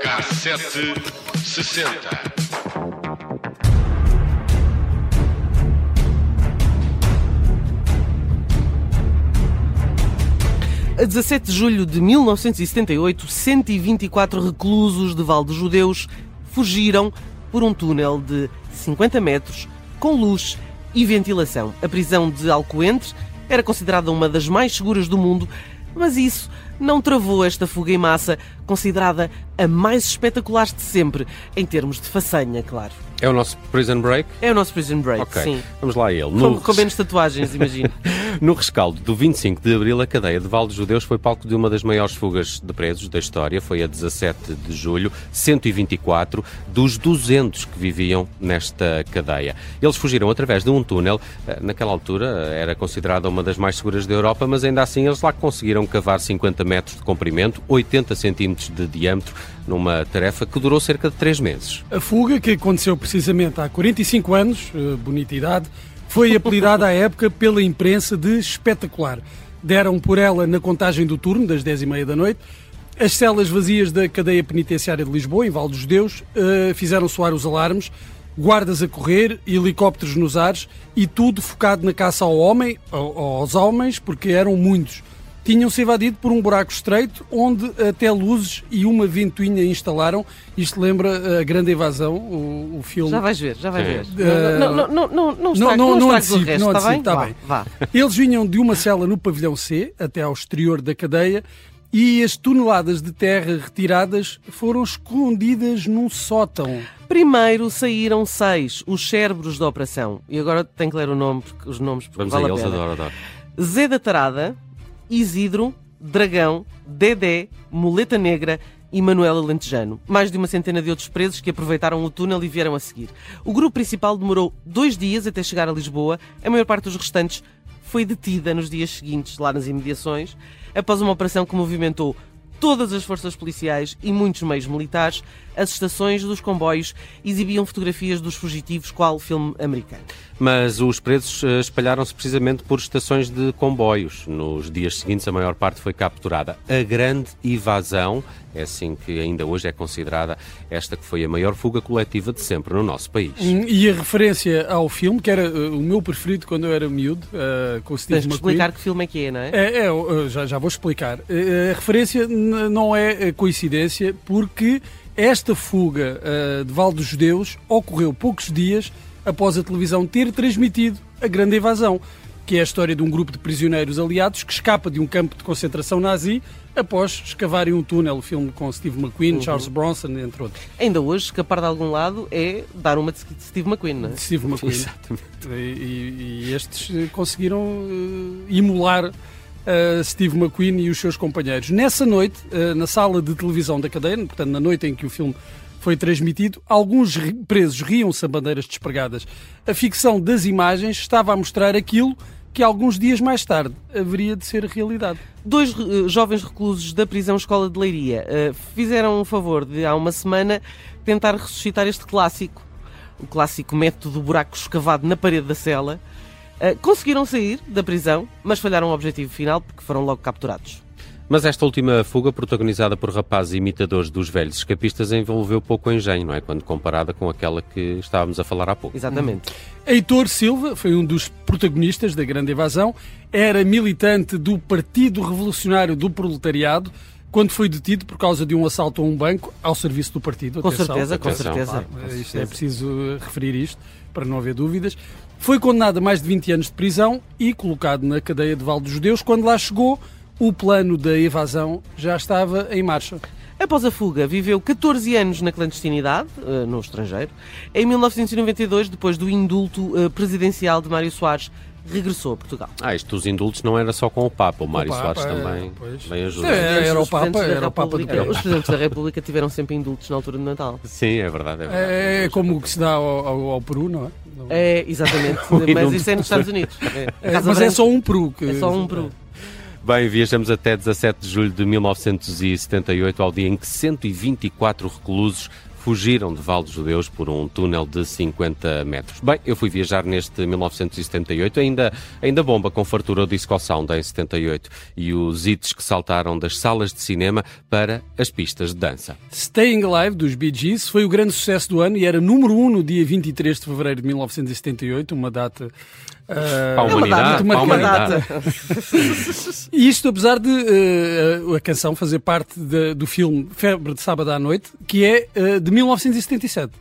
Cassete 60. A 17 de julho de 1978, 124 reclusos de Val dos Judeus fugiram por um túnel de 50 metros com luz e ventilação. A prisão de Alcoentre era considerada uma das mais seguras do mundo, mas isso não travou esta fuga em massa, considerada a mais espetacular de sempre, em termos de façanha, claro. É o nosso Prison Break? É o nosso Prison Break, Ok. sim. Vamos lá a ele. Com, No, com menos tatuagens, imagino. no rescaldo do 25 de Abril, a cadeia de Val dos Judeus foi palco de uma das maiores fugas de presos da história. Foi a 17 de julho, 124 dos 200 que viviam nesta cadeia. Eles fugiram através de um túnel. Eh, Naquela altura eh, era considerada uma das mais seguras da Europa, mas ainda assim eles lá conseguiram cavar 50 metros de comprimento, 80 centímetros de diâmetro, numa tarefa que durou cerca de 3 meses. A fuga, que aconteceu precisamente há 45 anos, eh, bonita idade, foi apelidada à época pela imprensa de espetacular. Deram por ela na contagem do turno, das 10h30 da noite. As celas vazias da cadeia penitenciária de Lisboa, em Val dos Judeus, eh, fizeram soar os alarmes, guardas a correr, helicópteros nos ares e tudo focado na caça ao homem, ao- aos homens, porque eram muitos. Tinham-se evadido por um buraco estreito, onde até luzes e uma ventoinha instalaram. Isto lembra a Grande Evasão, o, o filme. Já vais ver, já vais ver. Não, não, não, não, não, estrague- não- resto, não está bem? tá Vá, bem. Vá. Eles vinham de uma cela no pavilhão C até ao exterior da cadeia e as toneladas de terra retiradas foram escondidas num sótão. Primeiro saíram seis, os cérebros da operação. E agora tenho que ler o nome, porque- os nomes, porque Vamos vale a a eles, pena. adoro, adoro. Zé da Tarada, Isidro, Dragão, Dedé, Muleta Negra e Manuel Alentejano. Mais de uma centena de outros presos que aproveitaram o túnel e vieram a seguir. O grupo principal demorou dois dias até chegar a Lisboa. A maior parte dos restantes foi detida nos dias seguintes, lá nas imediações, após uma operação que movimentou todas as forças policiais e muitos meios militares, as estações dos comboios exibiam fotografias dos fugitivos, qual filme americano. Mas os presos eh, espalharam-se precisamente por estações de comboios. Nos dias seguintes, a maior parte foi capturada. A grande evasão, é assim que ainda hoje é considerada esta que foi a maior fuga coletiva de sempre no nosso país. Hum, E a referência ao filme, que era uh, o meu preferido quando eu era miúdo, uh, com o Steve Tens explicar que filme é que é, não é? É, é, já, já vou explicar. Uh, A referência não é coincidência, porque esta fuga uh, de Val dos Judeus ocorreu poucos dias após a televisão ter transmitido a Grande Evasão, que é a história de um grupo de prisioneiros aliados que escapa de um campo de concentração nazi após escavarem um túnel. O filme com Steve McQueen, Charles Bronson, entre outros. Ainda hoje, escapar de algum lado é dar uma de Steve McQueen, não é? Steve McQueen. Exatamente. E, e- e estes eh, conseguiram eh, emular eh, Steve McQueen e os seus companheiros. Nessa noite, eh, na sala de televisão da cadeia, portanto, na noite em que o filme foi transmitido, alguns presos riam-se a bandeiras despregadas. A ficção das imagens estava a mostrar aquilo que alguns dias mais tarde haveria de ser realidade. Dois eh, jovens reclusos da prisão Escola de Leiria eh, fizeram o favor de, há uma semana, tentar ressuscitar este clássico, o clássico método do buraco escavado na parede da cela. Eh, conseguiram sair da prisão, mas falharam o objetivo final porque foram logo capturados. Mas esta última fuga, protagonizada por rapazes imitadores dos velhos escapistas, envolveu pouco engenho, não é? Quando comparada com aquela que estávamos a falar há pouco. Exatamente. Heitor Silva foi um dos protagonistas da Grande Evasão, era militante do Partido Revolucionário do Proletariado quando foi detido por causa de um assalto a um banco ao serviço do partido. Com Atenção. certeza, com atenção, certeza. Isto é preciso referir isto para não haver dúvidas. Foi condenado a mais de 20 anos de prisão e colocado na cadeia de Val dos Judeus. Quando lá chegou, o plano da evasão já estava em marcha. Após a fuga, viveu 14 anos na clandestinidade, eh, no estrangeiro. Em 1992, depois do indulto eh, presidencial de Mário Soares, regressou a Portugal. Ah, isto dos indultos não era só com o Papa, o Mário Papa, Soares é, também pois. bem ajuda. É, era o Papa, da era o Papa do. Os presidentes da República tiveram sempre indultos na altura de Natal. Sim, é verdade. É, verdade. É, como o que se dá ao, ao- ao Peru, não é? É, exatamente. O mas isso é nos Estados Unidos. É, É, mas é Branca só um Peru. Que, é só um Peru. Bem, viajamos até 17 de julho de 1978, ao dia em que 124 reclusos fugiram de Val dos Judeus por um túnel de 50 metros. Bem, eu fui viajar neste 1978, ainda, ainda bomba com fartura o Disco Sound em 78 e os hits que saltaram das salas de cinema para as pistas de dança. Staying Alive, dos Bee Gees, foi o grande sucesso do ano e era número 1 um no dia 23 de fevereiro de 1978, uma data Uh, para a humanidade. Uma data. e isto apesar de uh, a canção fazer parte de, do filme Febre de Sábado à Noite, que é uh, de 1977.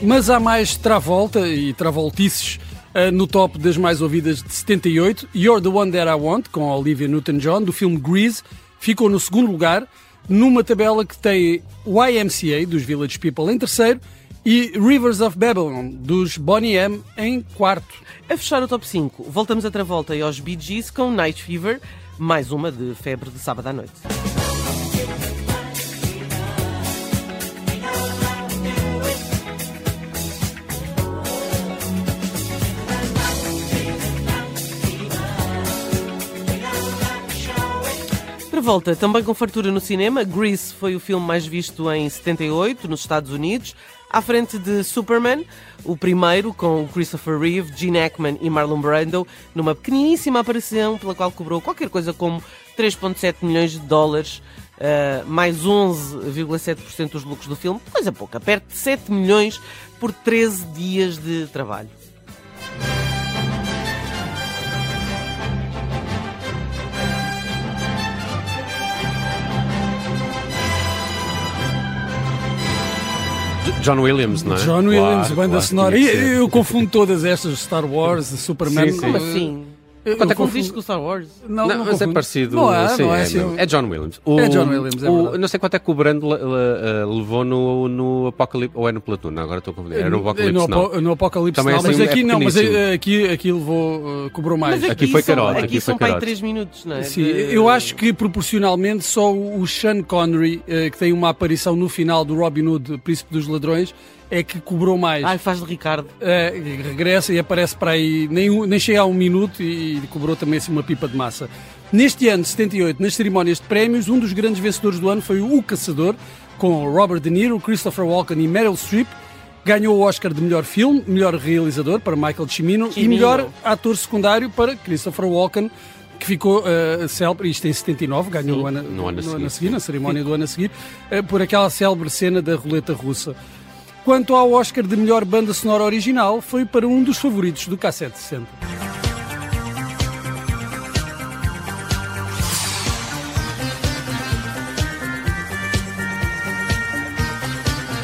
Mas há mais Travolta e Travoltices no top das mais ouvidas de 78. You're the One That I Want, com Olivia Newton-John, do filme Grease, ficou no segundo lugar, numa tabela que tem YMCA, dos Village People, em terceiro, e Rivers of Babylon, dos Bonnie M, em quarto. A fechar o top 5, voltamos a Travolta e aos Bee Gees com Night Fever, mais uma de febre de sábado à noite. Volta, também com fartura no cinema, Grease foi o filme mais visto em 78 nos Estados Unidos, à frente de Superman, o primeiro com Christopher Reeve, Gene Hackman e Marlon Brando, numa pequeníssima aparição pela qual cobrou qualquer coisa como 3,7 milhões de dólares, uh, mais 11,7% dos lucros do filme, coisa pouca, perto de 7 milhões por 13 dias de trabalho. John Williams, não é? John Williams, claro, banda claro, sonora. E eu confundo todas estas, Star Wars, Superman. Sim, sim. Como assim? Quanto é confundiste com Star Wars? Não, não, não mas é parecido. Não é, sim, não é, assim, é, John Williams. O, é John Williams, é o, Não sei quanto é que o Brando eh, levou no, no Apocalipse, ou é no Platoon, agora estou a confundir. Era no Apocalipse, no, não. No Apocalipse, Também não, assim, mas aqui não, mas aqui, aqui levou, cobrou mais. Mas aqui, aqui foi carote. Aqui, aqui são para 3 minutos, não é? Sim, eu acho que proporcionalmente só o Sean Connery, que tem uma aparição no final do Robin Hood, Príncipe dos Ladrões, é que cobrou mais. Ai, faz de Ricardo. É, regressa e aparece para aí, nem, nem chega a um minuto e, e cobrou também assim uma pipa de massa. Neste ano, 78, nas cerimónias de prémios, um dos grandes vencedores do ano foi o Caçador, com Robert De Niro, Christopher Walken e Meryl Streep. Ganhou o Oscar de melhor filme, melhor realizador para Michael Cimino, Cimino. e melhor ator secundário para Christopher Walken, que ficou uh, célebre, isto em 79, ganhou Sim, no, ano, no, ano, no ano a seguir, na cerimónia do ano a seguir, uh, por aquela célebre cena da roleta russa. Quanto ao Oscar de melhor banda sonora original, foi para um dos favoritos do K760.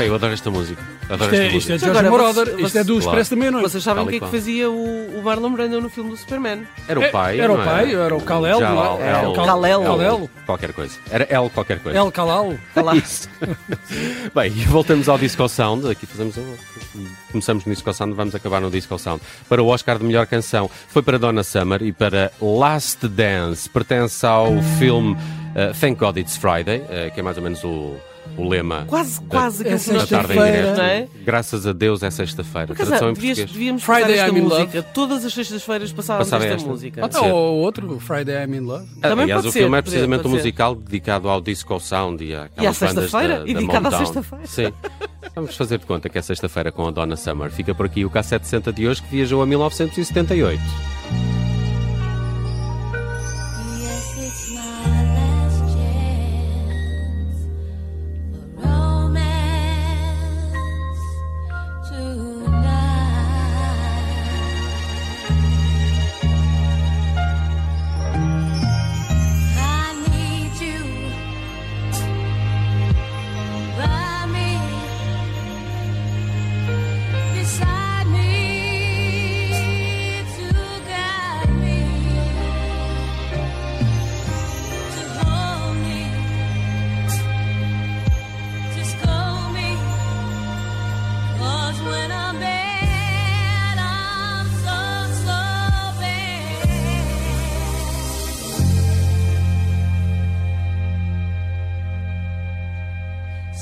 Pá, eu adoro esta música. Adoro Isto é, esta isto é de Agora, Moroder, vocês- isto é do Claro. Expresso da Meia-Noite. Vocês sabem o que é que fazia o, o Marlon Brando no filme do Superman? Era o é, pai. Era o é? pai, era o Kalel. É? Era o Kalel. Qualquer coisa. Era L qualquer coisa. El Kalal. Isso. Bem, voltamos ao Disco Sound. Aqui fazemos. um- Começamos no Disco Sound, vamos acabar no Disco Sound. Para o Oscar de melhor canção, foi para Donna Summer e para Last Dance. Pertence ao filme eh, Thank God It's Friday, eh, que é mais ou menos o o lema quase, quase da, da tarde em direto. É? Graças a Deus é sexta-feira. Tradução devias, Devíamos Friday esta I'm música. Love. Todas as sextas-feiras passávamos esta, esta, música. Pode ser. Ou outro, Friday I'm in Love. Também Aliás, pode o ser, filme é precisamente um musical dedicado ao disco sound e, e à sexta-feira. E dedicado à sexta-feira. Sim. Vamos fazer de conta que é sexta-feira com a Donna Summer. Fica por aqui o K760 de hoje que viajou a 1978.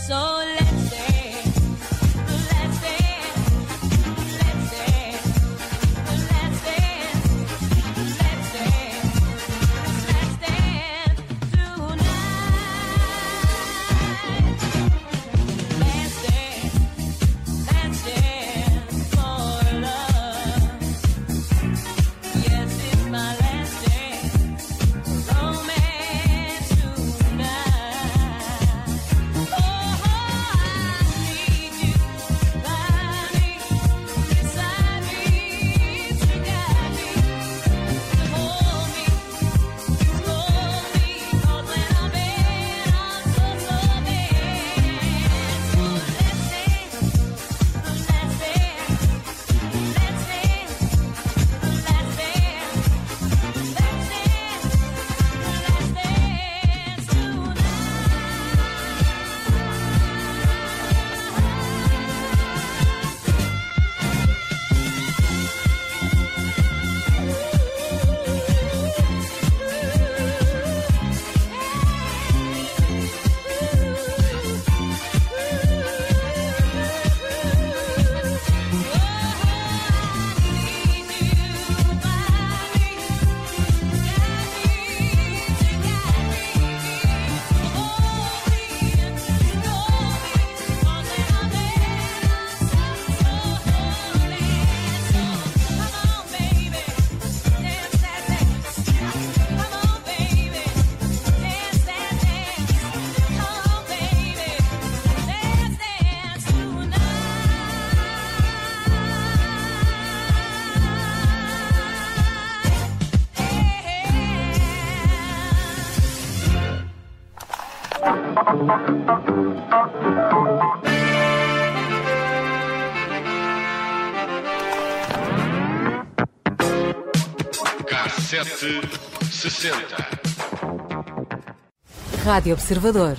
So Cassete sessenta. Rádio Observador.